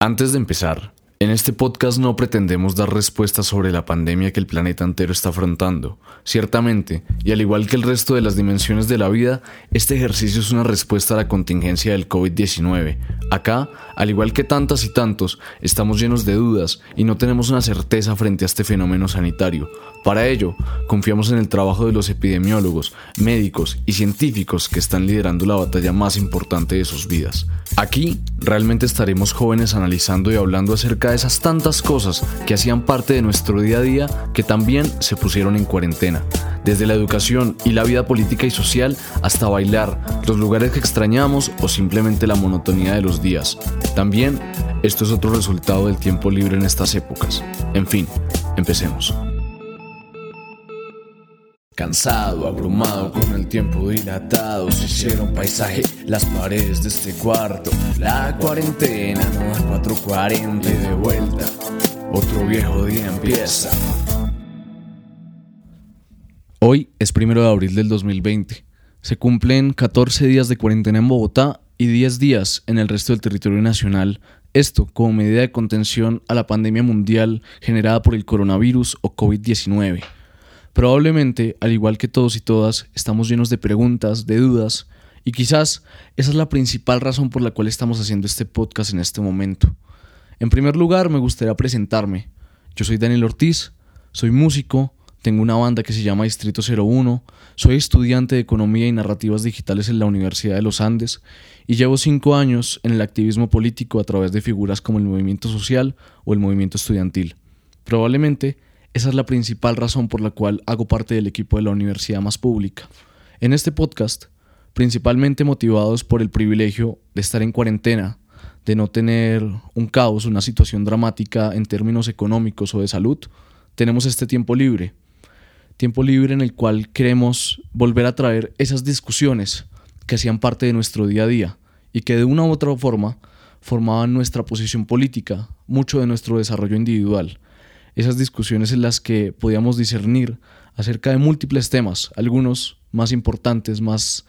Antes de empezar, en este podcast no pretendemos dar respuestas sobre la pandemia que el planeta entero está afrontando. Ciertamente, y al igual que el resto de las dimensiones de la vida, este ejercicio es una respuesta a la contingencia del COVID-19. Acá, al igual que tantas y tantos, estamos llenos de dudas y no tenemos una certeza frente a este fenómeno sanitario. Para ello, confiamos en el trabajo de los epidemiólogos, médicos y científicos que están liderando la batalla más importante de sus vidas. Aquí, realmente estaremos jóvenes analizando y hablando acerca esas tantas cosas que hacían parte de nuestro día a día que también se pusieron en cuarentena. Desde la educación y la vida política y social hasta bailar, los lugares que extrañamos o simplemente la monotonía de los días. También, esto es otro resultado del tiempo libre en estas épocas. En fin, empecemos. Cansado, abrumado, con el tiempo dilatado, se hicieron paisaje las paredes de este cuarto. La cuarentena no da 440 y de vuelta, otro viejo día empieza. Hoy es primero de abril del 2020. Se cumplen 14 días de cuarentena en Bogotá y 10 días en el resto del territorio nacional. Esto como medida de contención a la pandemia mundial generada por el coronavirus o COVID-19. Probablemente, al igual que todos y todas, estamos llenos de preguntas, de dudas, y quizás esa es la principal razón por la cual estamos haciendo este podcast en este momento. En primer lugar, me gustaría presentarme. Yo soy Daniel Ortiz, soy músico, tengo una banda que se llama Distrito 01, soy estudiante de Economía y Narrativas Digitales en la Universidad de los Andes y llevo cinco años en el activismo político a través de figuras como el movimiento social o el movimiento estudiantil. Probablemente esa es la principal razón por la cual hago parte del equipo de la universidad más pública. En este podcast, principalmente motivados por el privilegio de estar en cuarentena, de no tener un caos, una situación dramática en términos económicos o de salud, tenemos este tiempo libre. Tiempo libre en el cual queremos volver a traer esas discusiones que hacían parte de nuestro día a día y que de una u otra forma formaban nuestra posición política, mucho de nuestro desarrollo individual esas discusiones en las que podíamos discernir acerca de múltiples temas, algunos más importantes, más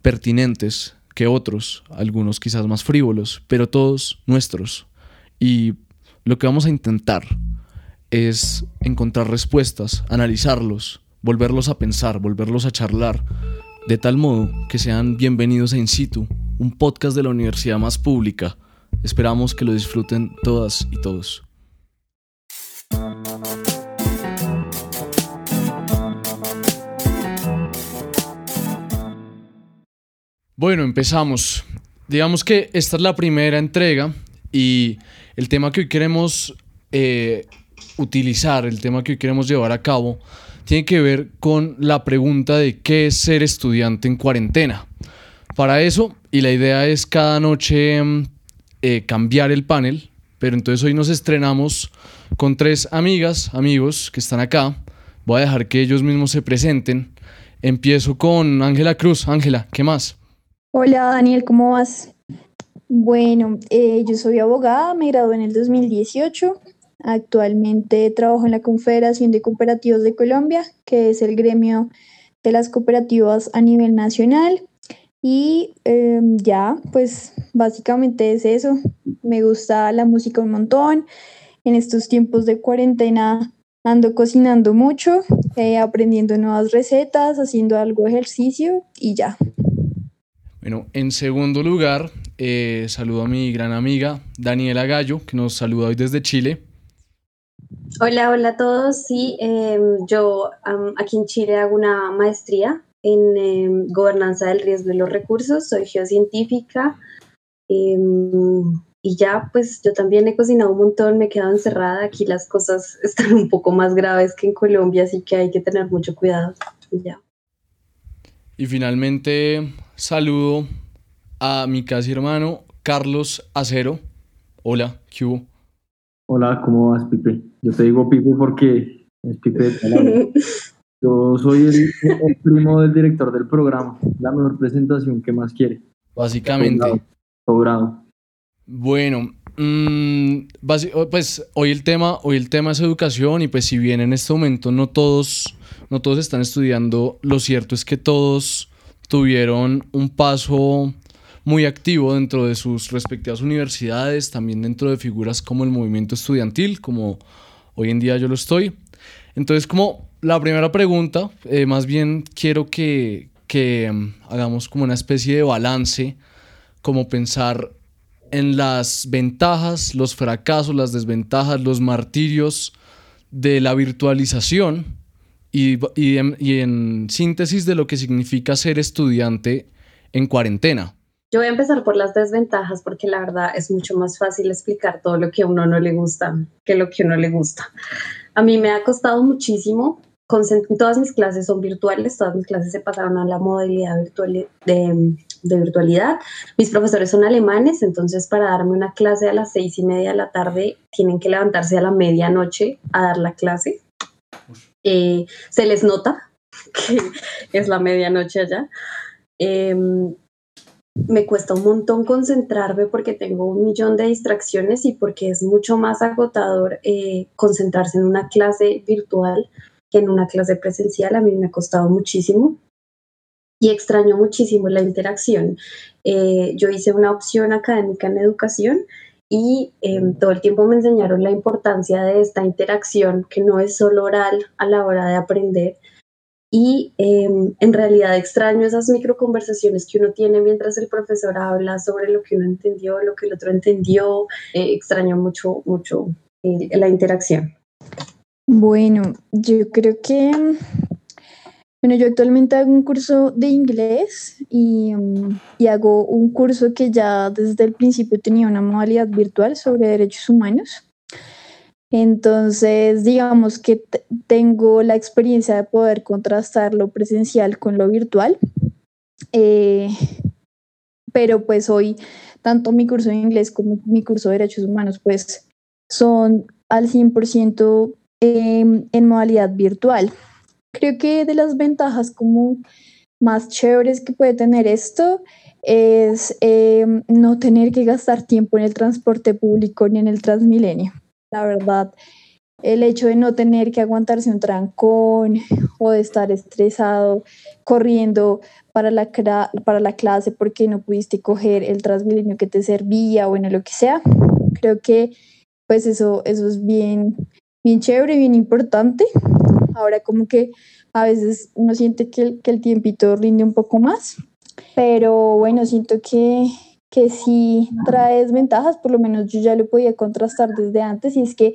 pertinentes que otros, algunos quizás más frívolos, pero todos nuestros. Y lo que vamos a intentar es encontrar respuestas, analizarlos, volverlos a pensar, volverlos a charlar, de tal modo que sean bienvenidos a In situ, un podcast de la universidad más pública. Esperamos que lo disfruten todas y todos. Bueno, empezamos. Digamos que esta es la primera entrega y el tema que hoy queremos eh, utilizar, el tema que hoy queremos llevar a cabo, tiene que ver con la pregunta de qué es ser estudiante en cuarentena. Para eso, y la idea es cada noche mm, eh, cambiar el panel, pero entonces hoy nos estrenamos con tres amigas, amigos que están acá. Voy a dejar que ellos mismos se presenten. Empiezo con Ángela Cruz. Ángela, ¿qué más? Hola Daniel, ¿cómo vas? Bueno, eh, yo soy abogada, me gradué en el 2018. Actualmente trabajo en la Confederación de Cooperativos de Colombia, que es el gremio de las cooperativas a nivel nacional. Y em, ya, pues básicamente es eso. Me gusta la música un montón. En estos tiempos de cuarentena ando cocinando mucho, eh, aprendiendo nuevas recetas, haciendo algo de ejercicio y ya. Bueno, en segundo lugar, eh, saludo a mi gran amiga Daniela Gallo, que nos saluda hoy desde Chile. Hola, hola a todos. Sí, em, yo aquí en Chile hago una maestría en em, gobernanza del riesgo de los recursos, soy geocientífica em, y ya pues yo también he cocinado un montón, me he quedado encerrada, aquí las cosas están un poco más graves que en Colombia, así que hay que tener mucho cuidado. ya. Y finalmente saludo a mi casi hermano Carlos Acero. Hola, ¿qué hubo? Hola, ¿cómo vas, Pipe? Yo te digo Pipe porque es Pipe de Yo soy el, primo del director del programa. La mejor presentación que más quiere. Básicamente. Sobrado. Bueno, mm, pues hoy el tema, hoy el tema es educación y pues si bien en este momento no todos no todos están estudiando, lo cierto es que todos tuvieron un paso muy activo dentro de sus respectivas universidades, también dentro de figuras como el movimiento estudiantil, como hoy en día yo lo estoy. Entonces, como la primera pregunta, eh, más bien quiero que, que mm, hagamos como una especie de balance, como pensar en las ventajas, los fracasos, las desventajas, los martirios de la virtualización y, y, en, síntesis de lo que significa ser estudiante en cuarentena. Yo voy a empezar por las desventajas porque la verdad es mucho más fácil explicar todo lo que a uno no le gusta que lo que a uno le gusta. A mí me ha costado muchísimo todas mis clases son virtuales, todas mis clases se pasaron a la modalidad virtual de, virtualidad. Mis profesores son alemanes, entonces para darme una clase a las seis y media de la tarde tienen que levantarse a la medianoche a dar la clase. Eh, se les nota que es la medianoche allá. Em, me cuesta un montón concentrarme porque tengo un millón de distracciones y porque es mucho más agotador eh, concentrarse en una clase virtual en una clase presencial a mí me ha costado muchísimo y extraño muchísimo la interacción. Eh, yo hice una opción académica en educación y em, todo el tiempo me enseñaron la importancia de esta interacción que no es solo oral a la hora de aprender. Y em, en realidad extraño esas microconversaciones que uno tiene mientras el profesor habla sobre lo que uno entendió, lo que el otro entendió. Eh, extraño mucho, mucho eh, la interacción. Bueno, yo creo que, bueno, yo actualmente hago un curso de inglés y, mm, y, hago un curso que ya desde el principio tenía una modalidad virtual sobre derechos humanos. Entonces, digamos que tengo la experiencia de poder contrastar lo presencial con lo virtual. Eh, pero pues hoy, tanto mi curso de inglés como mi curso de derechos humanos, pues son al 100% Em, en modalidad virtual. Creo que de las ventajas como más chéveres que puede tener esto es em, no tener que gastar tiempo en el transporte público ni en el Transmilenio. La verdad, el hecho de no tener que aguantarse un trancón o de estar estresado corriendo para la, para la clase porque no pudiste coger el Transmilenio que te servía bueno, lo que sea, creo que pues eso, eso es bien, bien chévere, bien importante. Ahora como que a veces uno siente que el, que el tiempito rinde un poco más, pero bueno, siento que, que sí trae desventajas, por lo menos yo ya lo podía contrastar desde antes, y es que,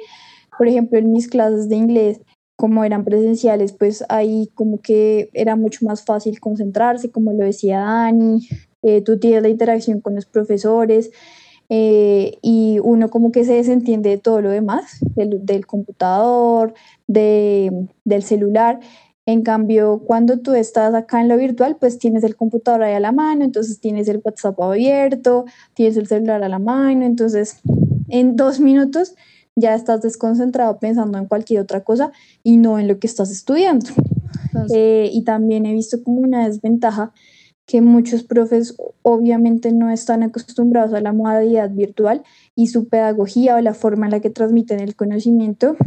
por ejemplo, en mis clases de inglés, como eran presenciales, pues ahí como que era mucho más fácil concentrarse, como lo decía Dani, eh, tú tienes la interacción con los profesores, eh, y uno como que se desentiende de todo lo demás, del, del computador, de, del celular. En cambio, cuando tú estás acá en lo virtual, pues tienes el computador ahí a la mano, entonces tienes el WhatsApp abierto, tienes el celular a la mano, entonces en dos minutos ya estás desconcentrado pensando en cualquier otra cosa y no en lo que estás estudiando. Eh, y también he visto como una desventaja que muchos profes obviamente no están acostumbrados a la modalidad virtual y su pedagogía o la forma en la que transmiten el conocimiento,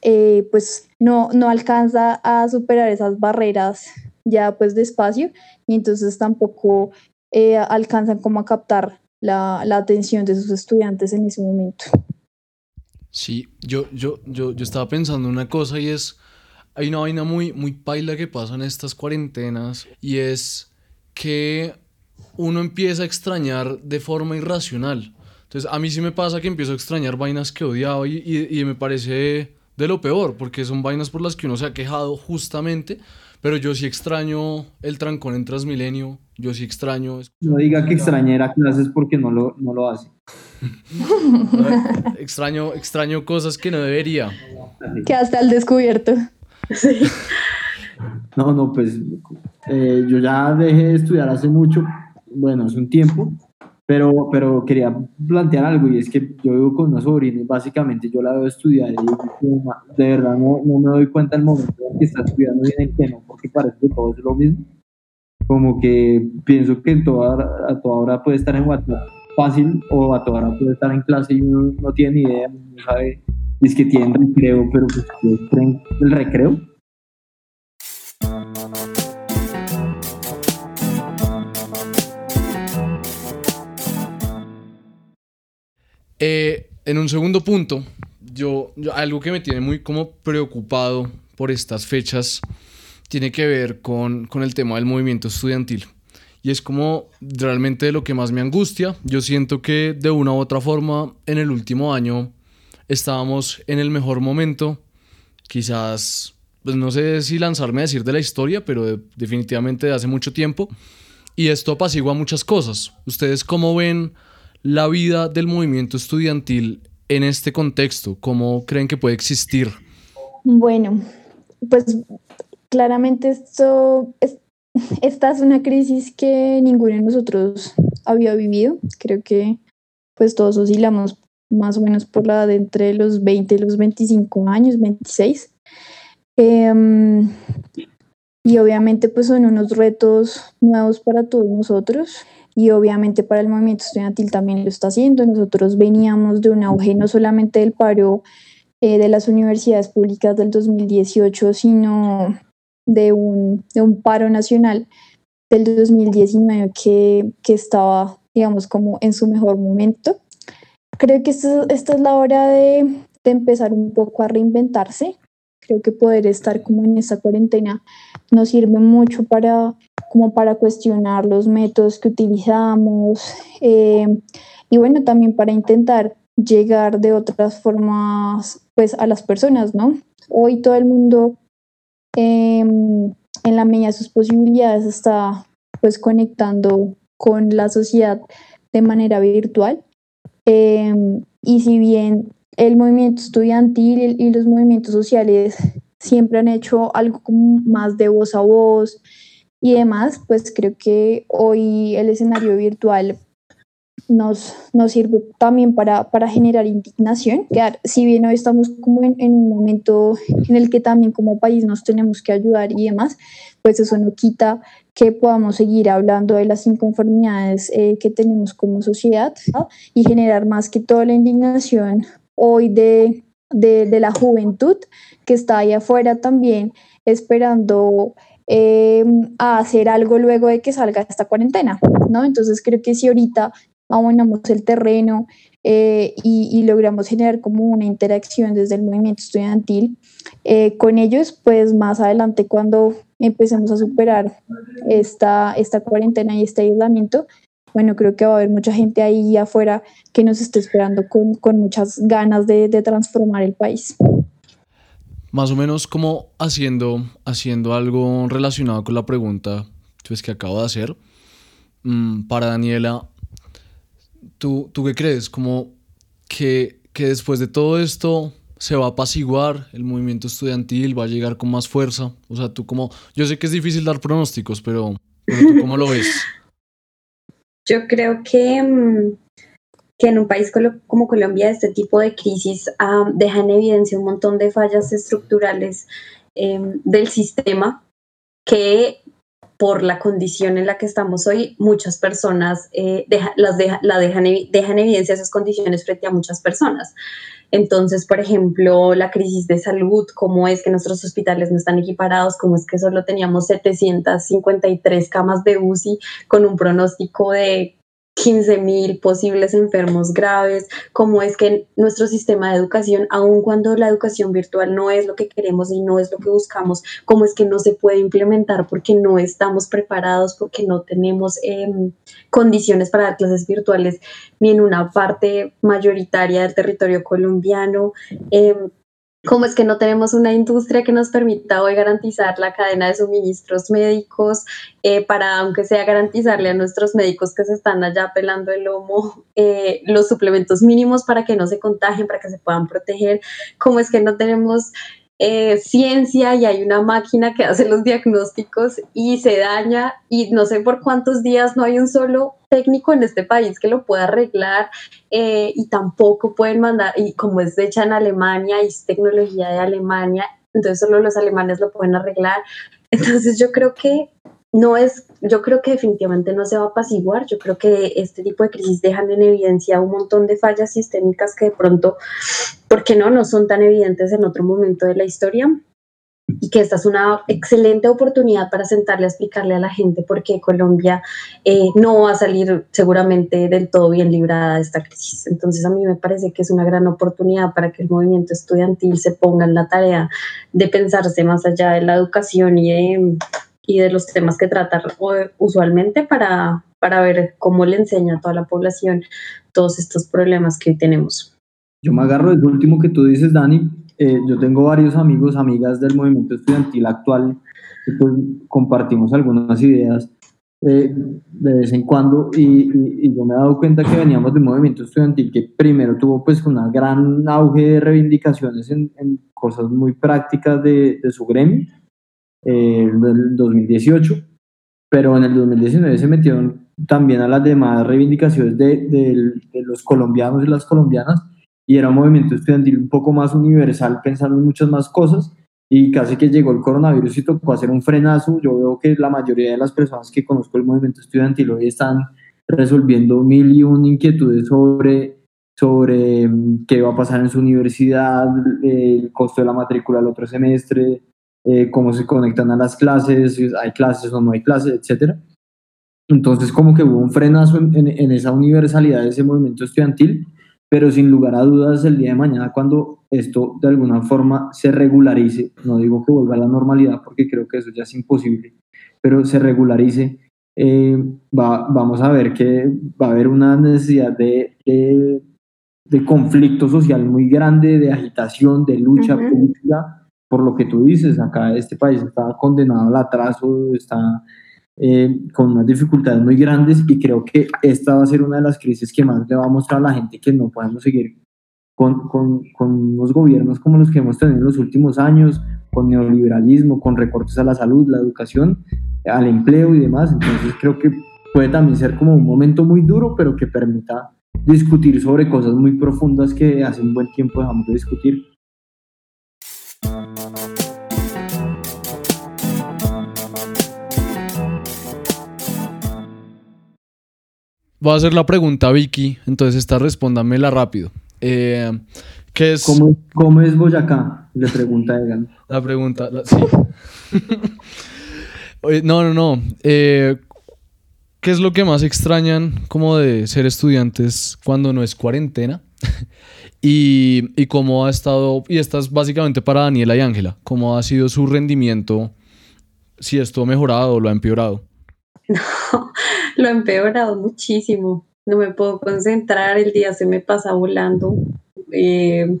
eh, pues no, no alcanza a superar esas barreras ya pues despacio y entonces tampoco eh, alcanzan como a captar la, la, atención de sus estudiantes en ese momento. Sí, yo, yo, yo, yo estaba pensando una cosa y es, hay una vaina muy, muy paila que pasa en estas cuarentenas y es que uno empieza a extrañar de forma irracional. Entonces, a mí sí me pasa que empiezo a extrañar vainas que odiaba y, y, me parece de lo peor, porque son vainas por las que uno se ha quejado justamente, pero yo sí extraño el trancón en Transmilenio, yo sí extraño... No diga que extrañera clases porque no lo, no lo hace. extraño, extraño cosas que no debería. Que hasta el descubierto. Sí. No, no, pues eh, yo ya dejé de estudiar hace mucho, bueno, hace un tiempo, pero, pero quería plantear algo y es que yo vivo con una sobrina y básicamente yo la veo estudiar y de verdad no, no me doy cuenta el momento en que está estudiando y en el que no, porque parece que todo es lo mismo. Como que pienso que toda, a toda hora puede estar en WhatsApp fácil o a toda hora puede estar en clase y uno no tiene ni idea, no sabe, es que tienen recreo, pero pues el recreo Eh, en un segundo punto, yo, algo que me tiene muy como preocupado por estas fechas tiene que ver con, con el tema del movimiento estudiantil. Y es como realmente lo que más me angustia. Yo siento que de una u otra forma en el último año estábamos en el mejor momento. Quizás, pues no sé si lanzarme a decir de la historia, pero definitivamente de hace mucho tiempo. Y esto apacigua muchas cosas. ¿Ustedes cómo ven la vida del movimiento estudiantil en este contexto? ¿Cómo creen que puede existir? Bueno, pues claramente esto es, esta es una crisis que ninguno de nosotros había vivido. Creo que pues todos oscilamos más o menos por la de entre los 20 y los 25 años, 26. Em, y obviamente pues son unos retos nuevos para todos nosotros y obviamente para el movimiento estudiantil también lo está haciendo. Nosotros veníamos de un auge no solamente del paro eh, de las universidades públicas del 2018, sino de un, de un paro nacional del 2019 que, que estaba, digamos, como en su mejor momento. Creo que esta, esta es la hora de, de empezar un poco a reinventarse. Creo que poder estar como en esta cuarentena nos sirve mucho para como para cuestionar los métodos que utilizamos eh, y bueno, también para intentar llegar de otras formas pues a las personas, ¿no? Hoy todo el mundo em, en la medida de sus posibilidades está pues conectando con la sociedad de manera virtual em, y si bien el movimiento estudiantil y los movimientos sociales siempre han hecho algo como más de voz a voz, y demás, pues creo que hoy el escenario virtual nos, nos sirve también para, para generar indignación. Que, si bien hoy estamos como en, un momento en el que también como país nos tenemos que ayudar y demás, pues eso no quita que podamos seguir hablando de las inconformidades eh, que tenemos como sociedad y generar más que toda la indignación hoy de, de, de la juventud que está ahí afuera también esperando Em, a hacer algo luego de que salga esta cuarentena, ¿no? Entonces creo que si ahorita abonamos el terreno eh, y, logramos generar como una interacción desde el movimiento estudiantil eh, con ellos, pues más adelante cuando empecemos a superar esta, esta cuarentena y este aislamiento, bueno, creo que va a haber mucha gente ahí afuera que nos esté esperando con, con muchas ganas de, de transformar el país más o menos como haciendo, haciendo algo relacionado con la pregunta pues, que acabo de hacer. Mm, para Daniela, ¿tú, ¿tú qué crees? Como que, que después de todo esto se va a apaciguar, el movimiento estudiantil va a llegar con más fuerza. O sea, tú como, yo sé que es difícil dar pronósticos, pero, ¿tú cómo lo ves? Yo creo que mm, que en un país como Colombia este tipo de crisis uh, deja en evidencia un montón de fallas estructurales em, del sistema que por la condición en la que estamos hoy, muchas personas eh, las la dejan, dejan evidencia esas condiciones frente a muchas personas. Entonces, por ejemplo, la crisis de salud, cómo es que nuestros hospitales no están equiparados, cómo es que solo teníamos 753 camas de UCI con un pronóstico de 15 mil posibles enfermos graves, cómo es que nuestro sistema de educación, aun cuando la educación virtual no es lo que queremos y no es lo que buscamos, cómo es que no se puede implementar porque no estamos preparados, porque no tenemos em, condiciones para dar clases virtuales ni en una parte mayoritaria del territorio colombiano. Em, cómo es que no tenemos una industria que nos permita hoy garantizar la cadena de suministros médicos eh, para, aunque sea garantizarle a nuestros médicos que se están allá pelando el lomo, eh, los suplementos mínimos para que no se contagien, para que se puedan proteger, cómo es que no tenemos eh, ciencia y hay una máquina que hace los diagnósticos y se daña y no sé por cuántos días no hay un solo técnico en este país que lo pueda arreglar eh, y tampoco pueden mandar, y como es hecha en Alemania y es tecnología de Alemania, entonces solo los alemanes lo pueden arreglar. Entonces yo creo que no es, yo creo que definitivamente no se va a apaciguar, yo creo que este tipo de crisis dejan en evidencia un montón de fallas sistémicas que de pronto, ¿por qué no?, no son tan evidentes en otro momento de la historia. y que esta es una excelente oportunidad para sentarle a explicarle a la gente por qué Colombia eh, no va a salir seguramente del todo bien librada de esta crisis. Entonces a mí me parece que es una gran oportunidad para que el movimiento estudiantil se ponga en la tarea de pensarse más allá de la educación y de, y de los temas que trata usualmente para, para ver cómo le enseña a toda la población todos estos problemas que tenemos. Yo me agarro del último que tú dices, Dani. Eh, yo tengo varios amigos, amigas del movimiento estudiantil actual, que pues, compartimos algunas ideas eh, de vez en cuando y, yo me he dado cuenta que veníamos de un movimiento estudiantil que primero tuvo pues una gran auge de reivindicaciones en, cosas muy prácticas de, de su gremio, eh, del 2018, pero en el 2019 se metieron también a las demás reivindicaciones de, de los colombianos y las colombianas y era un movimiento estudiantil un poco más universal, pensando en muchas más cosas y casi que llegó el coronavirus y tocó hacer un frenazo. Yo veo que la mayoría de las personas que conozco el movimiento estudiantil hoy están resolviendo mil y un inquietudes sobre, sobre mm, qué va a pasar en su universidad, el costo de la matrícula el otro semestre, eh, cómo se conectan a las clases, hay clases o no hay clases, etc. Entonces como que hubo un frenazo en, en esa universalidad de ese movimiento estudiantil pero sin lugar a dudas el día de mañana cuando esto de alguna forma se regularice, no digo que vuelva a la normalidad porque creo que eso ya es imposible, pero se regularice, eh, va, vamos a ver que va a haber una necesidad de, de, conflicto social muy grande, de agitación, de lucha política, por lo que tú dices, acá este país está condenado al atraso, está eh, con unas dificultades muy grandes y creo que esta va a ser una de las crisis que más le va a mostrar a la gente que no podemos seguir con, con, con unos gobiernos como los que hemos tenido en los últimos años, con neoliberalismo, con recortes a la salud, la educación, al empleo y demás. Entonces creo que puede también ser como un momento muy duro, pero que permita discutir sobre cosas muy profundas que hace un buen tiempo dejamos de discutir. Voy a hacer la pregunta a Vicky, entonces esta respóndamela rápido. Eh, ¿qué es... ¿Cómo, es Boyacá? Le pregunta Egan. La pregunta, sí. no, no, no. Eh, ¿Qué es lo que más extrañan como de ser estudiantes cuando no es cuarentena? y, y cómo ha estado, y esta es básicamente para Daniela y Ángela, cómo ha sido su rendimiento, si esto ha mejorado o lo ha empeorado. No, lo ha empeorado muchísimo. No me puedo concentrar, el día se me pasa volando. Eh,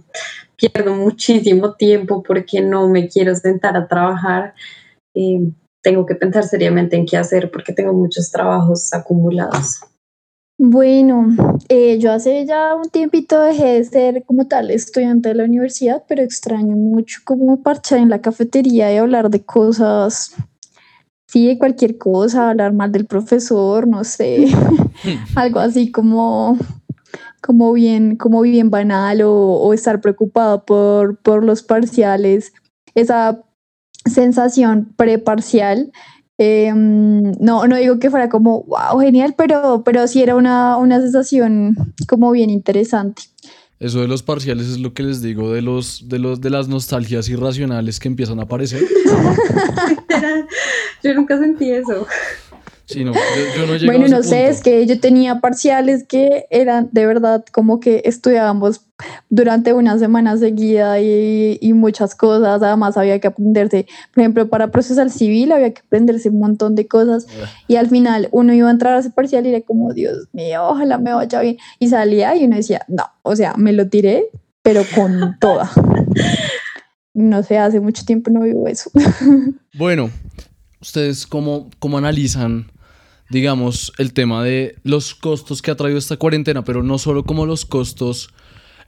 pierdo muchísimo tiempo porque no me quiero sentar a trabajar. Eh, tengo que pensar seriamente en qué hacer porque tengo muchos trabajos acumulados. Bueno, eh, yo hace ya un tiempito dejé de ser como tal estudiante de la universidad, pero extraño mucho como parchar en la cafetería y hablar de cosas sí, cualquier cosa, hablar mal del profesor, no sé, algo así como, como, bien, como bien banal o, estar preocupado por, por los parciales, esa sensación preparcial. Eh, no, no digo que fuera como, wow, genial, pero, pero sí era una, una sensación como bien interesante. Eso de los parciales es lo que les digo de los de los de las nostalgias irracionales que empiezan a aparecer. yo nunca sentí eso. Sí, no, yo, no bueno, no sé, es que yo tenía parciales que eran de verdad como que estudiábamos durante una semana seguida y, y, muchas cosas. Además, había que aprenderse, por ejemplo, para procesar civil había que aprenderse un montón de cosas. Y al final uno iba a entrar a ese parcial y era como, Dios mío, ojalá me vaya bien. Y salía y uno decía, no, o sea, me lo tiré, pero con toda. No sé, hace mucho tiempo no vivo eso. Bueno, ¿ustedes cómo, cómo analizan digamos, el tema de los costos que ha traído esta cuarentena, pero no solo como los costos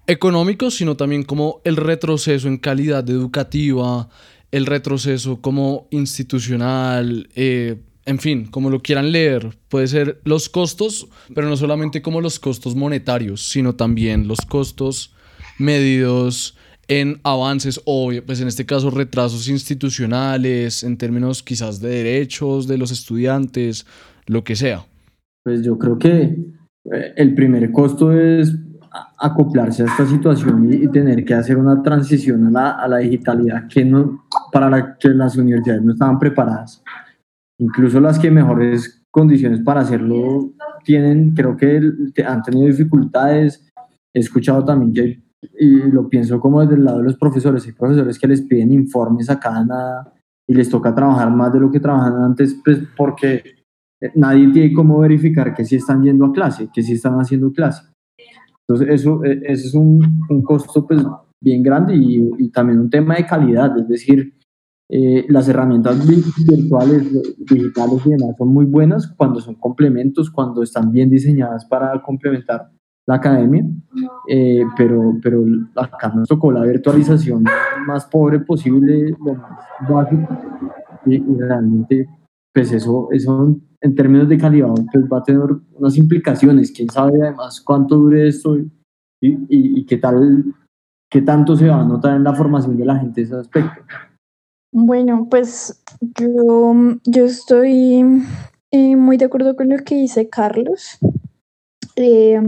económicos, sino también como el retroceso en calidad educativa, el retroceso como institucional, eh, en fin, como lo quieran leer, puede ser los costos, pero no solamente como los costos monetarios, sino también los costos medidos en avances o, pues en este caso, retrasos institucionales, en términos quizás de derechos de los estudiantes, lo que sea? Pues yo creo que eh, el primer costo es acoplarse a esta situación y, tener que hacer una transición a la, a la, digitalidad que no, para la que las universidades no estaban preparadas. Incluso las que mejores condiciones para hacerlo tienen, creo que han tenido dificultades. He escuchado también que, y lo pienso como desde el lado de los profesores, hay profesores que les piden informes a cada nada y les toca trabajar más de lo que trabajaban antes, pues porque nadie tiene cómo verificar que sí están yendo a clase, que sí están haciendo clase. Entonces, eso, e, es un, un, costo pues, bien grande y, y, también un tema de calidad, es decir, eh, las herramientas virtuales, digitales y demás son muy buenas cuando son complementos, cuando están bien diseñadas para complementar la academia, eh, pero, pero acá nos tocó la virtualización más pobre posible, lo más básico, y, y realmente, pues eso, eso en términos de calidad, pues va a tener unas implicaciones. Quién sabe además cuánto dure esto y, y, qué tal, qué tanto se va a notar en la formación de la gente ese aspecto. Bueno, pues yo, yo estoy eh, muy de acuerdo con lo que dice Carlos. Eh,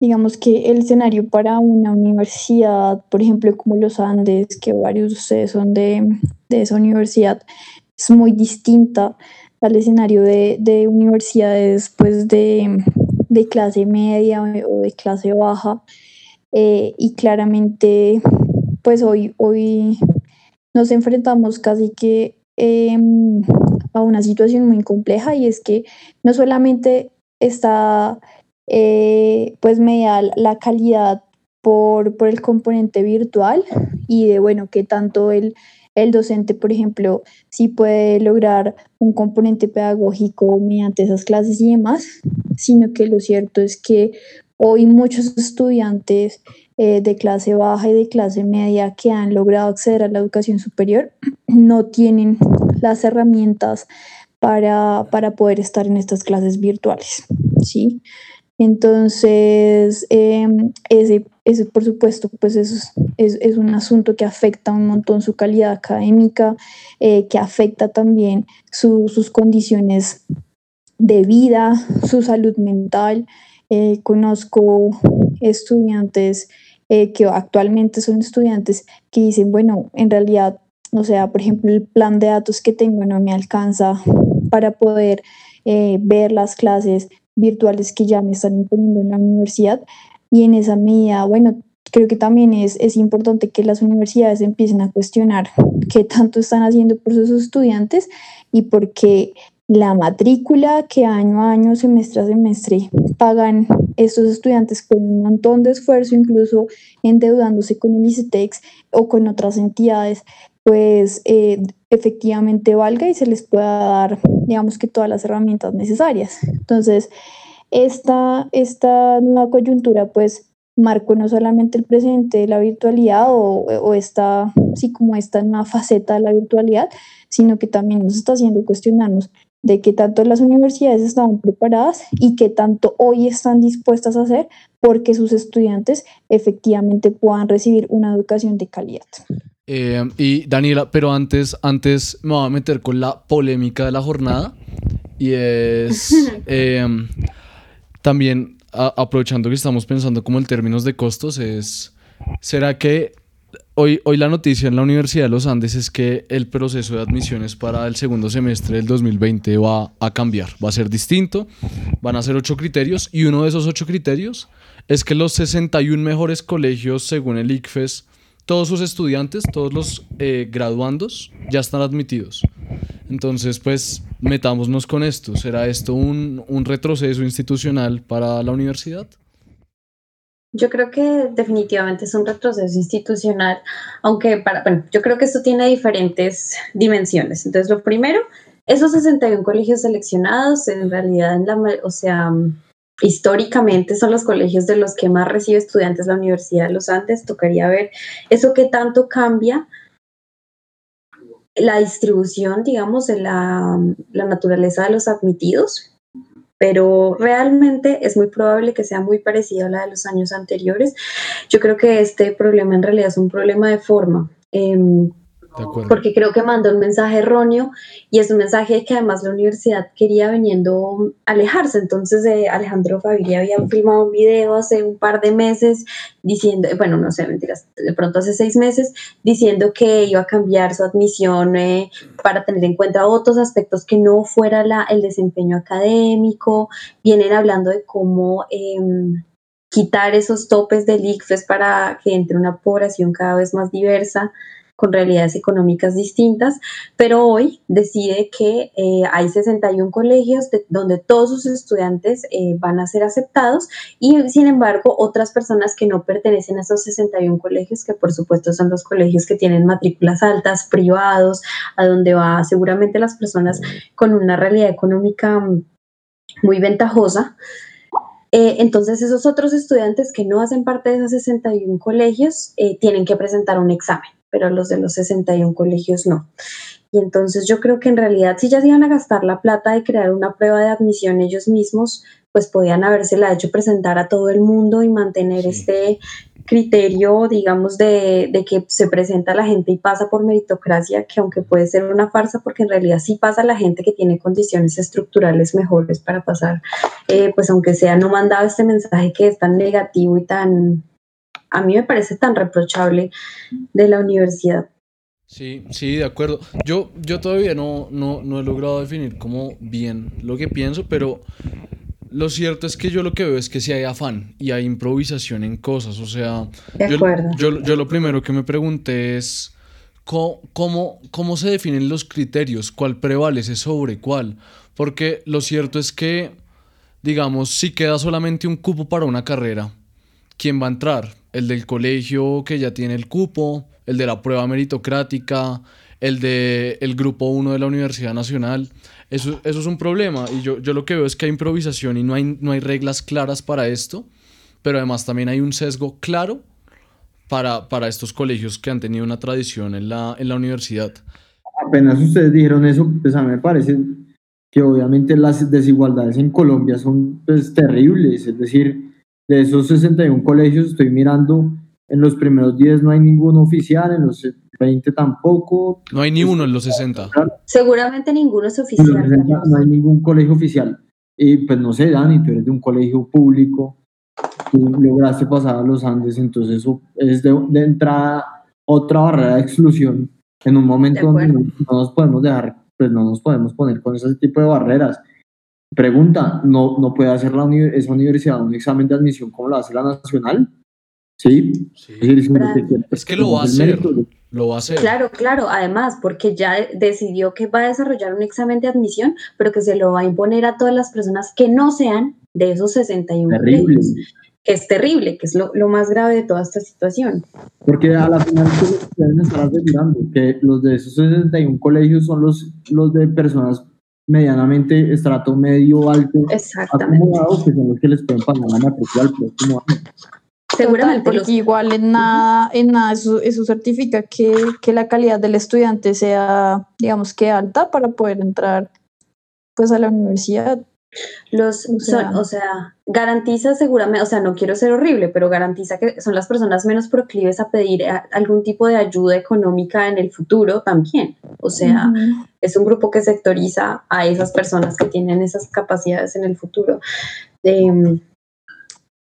digamos que el escenario para una universidad, por ejemplo, como los Andes, que varios de ustedes son de, de esa universidad, es muy distinta al escenario de, de universidades pues de, de, clase media o de clase baja. Eh, y claramente, pues hoy, hoy nos enfrentamos casi que em, a una situación muy compleja y es que no solamente está eh, pues media la calidad por, por el componente virtual y de bueno, que tanto el el docente, por ejemplo, sí puede lograr un componente pedagógico mediante esas clases y demás, sino que lo cierto es que hoy muchos estudiantes eh, de clase baja y de clase media que han logrado acceder a la educación superior no tienen las herramientas para, para poder estar en estas clases virtuales, ¿sí? Entonces, em, ese, ese, por supuesto, pues es, es, es, un asunto que afecta un montón su calidad académica, eh, que afecta también sus condiciones de vida, su salud mental. Eh, conozco estudiantes eh, que actualmente son estudiantes que dicen, bueno, en realidad, o sea, por ejemplo, el plan de datos que tengo no me alcanza para poder ver las clases, virtuales que ya me están imponiendo en la universidad y en esa medida, bueno, creo que también es, es importante que las universidades empiecen a cuestionar qué tanto están haciendo por sus estudiantes y porque la matrícula que año a año, semestre a semestre, pagan estos estudiantes con un montón de esfuerzo, incluso endeudándose con el ICETEX o con otras entidades, pues eh, efectivamente valga y se les pueda dar, digamos que todas las herramientas necesarias. Entonces, esta, esta nueva coyuntura, pues, marcó no solamente el presente de la virtualidad o, o esta, sí, como esta nueva faceta de la virtualidad, sino que también nos está haciendo cuestionarnos de qué tanto las universidades estaban preparadas y qué tanto hoy están dispuestas a hacer porque sus estudiantes efectivamente puedan recibir una educación de calidad. Eh, y Daniela, pero antes, antes me voy a meter con la polémica de la jornada y es eh, también aprovechando que estamos pensando como en términos de costos, es, ¿será que hoy, hoy la noticia en la Universidad de los Andes es que el proceso de admisiones para el segundo semestre del 2020 va a cambiar, va a ser distinto, van a ser ocho criterios y uno de esos ocho criterios es que los 61 mejores colegios según el ICFES todos sus estudiantes, todos los eh, graduandos ya están admitidos. Entonces, pues metámonos con esto. ¿Será esto un, un retroceso institucional para la universidad? Yo creo que definitivamente es un retroceso institucional, aunque para, bueno, yo creo que esto tiene diferentes dimensiones. Entonces, lo primero, esos 61 colegios seleccionados, en realidad, en la, o sea, históricamente son los colegios de los que más recibe estudiantes la Universidad de los Andes. Tocaría ver eso que tanto cambia la distribución, digamos, de la, la, naturaleza de los admitidos, pero realmente es muy probable que sea muy parecida a la de los años anteriores. Yo creo que este problema en realidad es un problema de forma. Eh, porque creo que mandó un mensaje erróneo y es un mensaje que además la universidad quería veniendo alejarse. Entonces eh, Alejandro Fabiria había filmado un video hace un par de meses diciendo, bueno, no sé, mentiras, de pronto hace seis meses, diciendo que iba a cambiar su admisión eh, para tener en cuenta otros aspectos que no fuera el desempeño académico. Vienen hablando de cómo... Em, quitar esos topes del ICFES para que entre una población cada vez más diversa con realidades económicas distintas, pero hoy decide que eh, hay 61 colegios donde todos sus estudiantes eh, van a ser aceptados y sin embargo otras personas que no pertenecen a esos 61 colegios, que por supuesto son los colegios que tienen matrículas altas, privados, a donde va seguramente las personas con una realidad económica muy ventajosa, eh, entonces, esos otros estudiantes que no hacen parte de esos 61 colegios tienen que presentar un examen pero los de los 61 colegios no. Y entonces yo creo que en realidad si ya se iban a gastar la plata de crear una prueba de admisión ellos mismos, pues podían habérsela hecho presentar a todo el mundo y mantener este criterio, digamos, de, de, que se presenta la gente y pasa por meritocracia, que aunque puede ser una farsa, porque en realidad sí pasa la gente que tiene condiciones estructurales mejores para pasar, eh, pues aunque sea no mandado este mensaje que es tan negativo y tan a mí me parece tan reprochable de la universidad. Sí, sí, de acuerdo. Yo, yo todavía no, no, no he logrado definir como bien lo que pienso, pero lo cierto es que yo lo que veo es que si hay afán y hay improvisación en cosas. O sea, yo, yo, yo, lo primero que me pregunté es ¿cómo, cómo, cómo se definen los criterios, cuál prevalece sobre cuál. Porque lo cierto es que, digamos, si queda solamente un cupo para una carrera, ¿quién va a entrar? El del colegio que ya tiene el cupo, el de la prueba meritocrática, el del el grupo 1 de la Universidad Nacional. Eso, eso es un problema y yo, yo lo que veo es que hay improvisación y no hay, no hay reglas claras para esto, pero además también hay un sesgo claro para, para estos colegios que han tenido una tradición en la, en la universidad. Apenas ustedes dijeron eso, pues a mí me parece que obviamente las desigualdades en Colombia son pues, terribles, es decir, de esos 61 colegios estoy mirando, en los primeros 10 no hay ninguno oficial, en los 20 tampoco. No hay ni uno en los 60. Seguramente ninguno es oficial. no hay ningún colegio oficial. Y pues no sé, Dani, tú eres de un colegio público, tú lograste pasar a los Andes, entonces eso es de, entrada otra barrera de exclusión en un momento donde no, nos podemos dejar, pues no nos podemos poner con ese tipo de barreras. Pregunta, ¿no, no puede hacer la esa universidad un examen de admisión como lo hace la nacional? Sí. Es, que lo va a hacer. Lo va a hacer. Claro, claro. Además, porque ya decidió que va a desarrollar un examen de admisión, pero que se lo va a imponer a todas las personas que no sean de esos 61 colegios. Que es terrible, que es lo, lo, más grave de toda esta situación. Porque a la final deben estar asegurando que los de esos 61 colegios son los, los de personas medianamente estrato medio alto Exactamente. que son los que les pueden pagar la matrícula al próximo año. Seguramente, porque igual en nada, en nada eso, eso certifica que, que, la calidad del estudiante sea, digamos que alta para poder entrar pues a la universidad. Los, o sea, o sea, garantiza seguramente, o sea, no quiero ser horrible, pero garantiza que son las personas menos proclives a pedir eh, algún tipo de ayuda económica en el futuro también. O sea, es un grupo que sectoriza a esas personas que tienen esas capacidades en el futuro, em,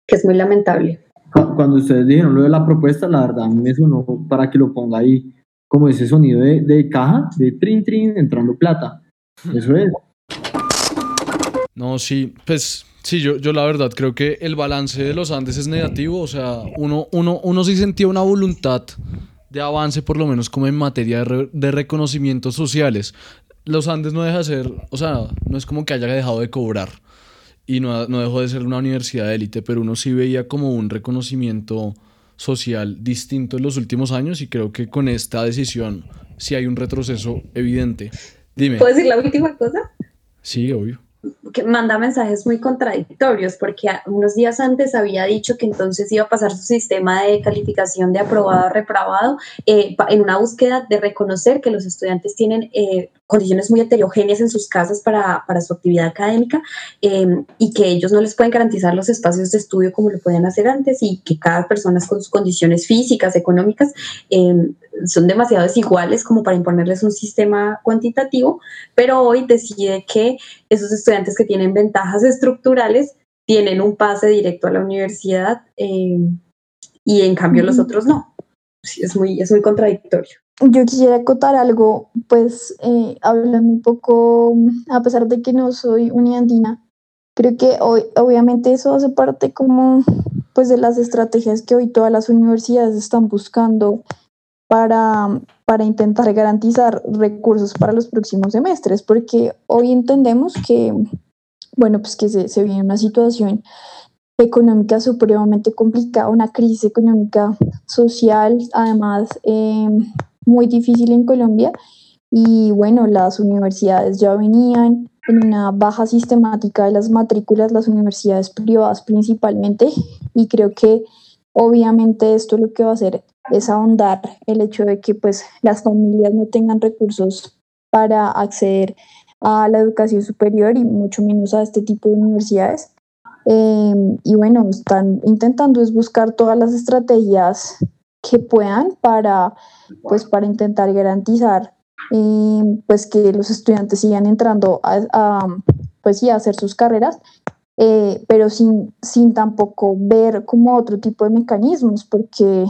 que es muy lamentable. Cuando ustedes dijeron lo de la propuesta, la verdad, a mí me sonó para que lo ponga ahí como ese sonido de, de caja, de trin trin, entrando plata. Eso es. No, sí, pues sí, yo, yo la verdad creo que el balance de los Andes es negativo, o sea, uno, uno, uno sí sentía una voluntad de avance, por lo menos como en materia de, reconocimientos sociales. Los Andes no deja de ser, o sea, no es como que haya dejado de cobrar y no, no dejó de ser una universidad de élite, pero uno sí veía como un reconocimiento social distinto en los últimos años y creo que con esta decisión sí hay un retroceso evidente. Dime. ¿Puedo decir la última cosa? Sí, obvio que manda mensajes muy contradictorios, porque unos días antes había dicho que entonces iba a pasar su sistema de calificación de aprobado a reprobado eh, en una búsqueda de reconocer que los estudiantes tienen eh, condiciones muy heterogéneas en sus casas para, para su actividad académica em, y que ellos no les pueden garantizar los espacios de estudio como lo podían hacer antes y que cada persona con sus condiciones físicas, económicas, em, son demasiado desiguales como para imponerles un sistema cuantitativo, pero hoy decide que esos estudiantes que tienen ventajas estructurales tienen un pase directo a la universidad em, y en cambio los otros no. es muy, es muy contradictorio. Yo quisiera acotar algo, pues eh, hablando un poco, a pesar de que no soy uniandina, creo que hoy, obviamente eso hace parte como pues de las estrategias que hoy todas las universidades están buscando para, para intentar garantizar recursos para los próximos semestres, porque hoy entendemos que, bueno, pues que se, se viene una situación económica supremamente complicada, una crisis económica social, además eh, muy difícil en Colombia. Y bueno, las universidades ya venían en una baja sistemática de las matrículas, las universidades privadas principalmente, y creo que obviamente esto lo que va a hacer es ahondar el hecho de que pues las familias no tengan recursos para acceder a la educación superior y mucho menos a este tipo de universidades. Em, y bueno, están intentando es buscar todas las estrategias que puedan para, pues, para intentar garantizar pues, que los estudiantes sigan entrando a, pues, a hacer sus carreras, eh, pero sin, sin tampoco ver como otro tipo de mecanismos, porque,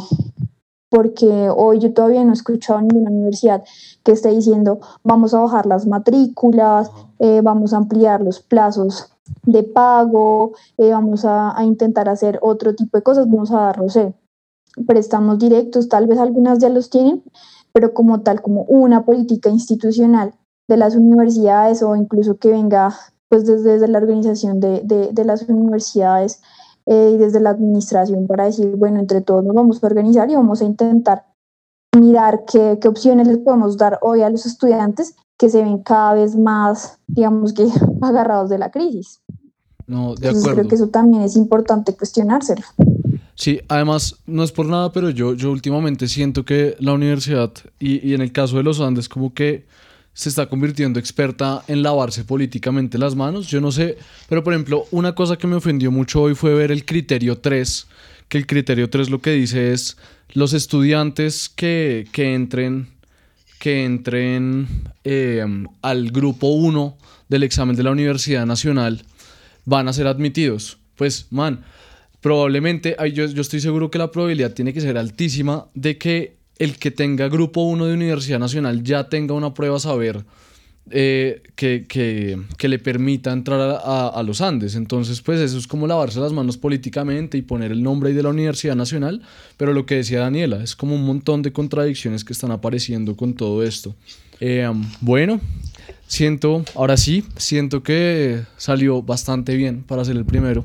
porque hoy yo todavía no he escuchado ninguna universidad que esté diciendo vamos a bajar las matrículas, eh, vamos a ampliar los plazos de pago, eh, vamos a, intentar hacer otro tipo de cosas, vamos a dar, no sé, préstamos directos, tal vez algunas ya los tienen, pero como tal, como una política institucional de las universidades o incluso que venga pues desde, la organización de, de, las universidades eh, y desde la administración para decir, bueno, entre todos nos vamos a organizar y vamos a intentar mirar qué, qué opciones les podemos dar hoy a los estudiantes que se ven cada vez más, digamos que, agarrados de la crisis. No, de acuerdo. creo que eso también es importante cuestionárselo. Sí, además, no es por nada, pero yo, yo últimamente siento que la universidad, y, y en el caso de los Andes, como que se está convirtiendo experta en lavarse políticamente las manos. Yo no sé, pero por ejemplo, una cosa que me ofendió mucho hoy fue ver el criterio 3, que el criterio 3 lo que dice es los estudiantes que, que entren que entren eh, al grupo 1 del examen de la Universidad Nacional van a ser admitidos. Pues, man, probablemente, yo, yo estoy seguro que la probabilidad tiene que ser altísima de que el que tenga grupo 1 de Universidad Nacional ya tenga una prueba a saber eh, que, que, que, le permita entrar a, los Andes. Entonces, pues eso es como lavarse las manos políticamente y poner el nombre de la Universidad Nacional. Pero lo que decía Daniela, es como un montón de contradicciones que están apareciendo con todo esto. Eh, bueno, siento, ahora sí, siento que salió bastante bien para ser el primero.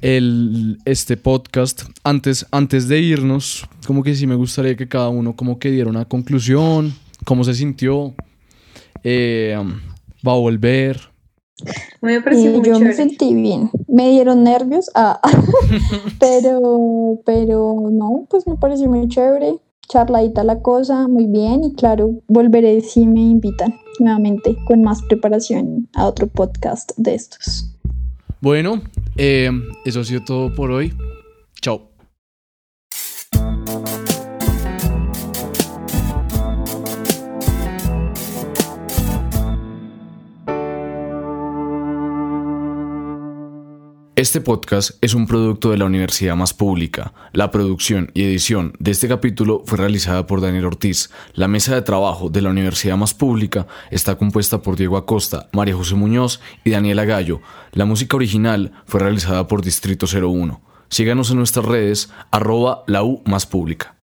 El, este podcast, antes, antes de irnos, como que sí me gustaría que cada uno como que diera una conclusión, cómo se sintió, eh, va a volver. Me yo me sentí bien. Me dieron nervios, ah, pero, pero no, pues me pareció muy chévere. Charladita la cosa, muy bien. Y claro, volveré si me invitan nuevamente con más preparación a otro podcast de estos. Bueno, eh, eso ha sido todo por hoy. Chao. Este podcast es un producto de la Universidad Más Pública. La producción y edición de este capítulo fue realizada por Daniel Ortiz. La mesa de trabajo de la Universidad Más Pública está compuesta por Diego Acosta, María José Muñoz y Daniela Gallo. La música original fue realizada por Distrito 01. Síganos en nuestras redes, arroba la U Más Pública.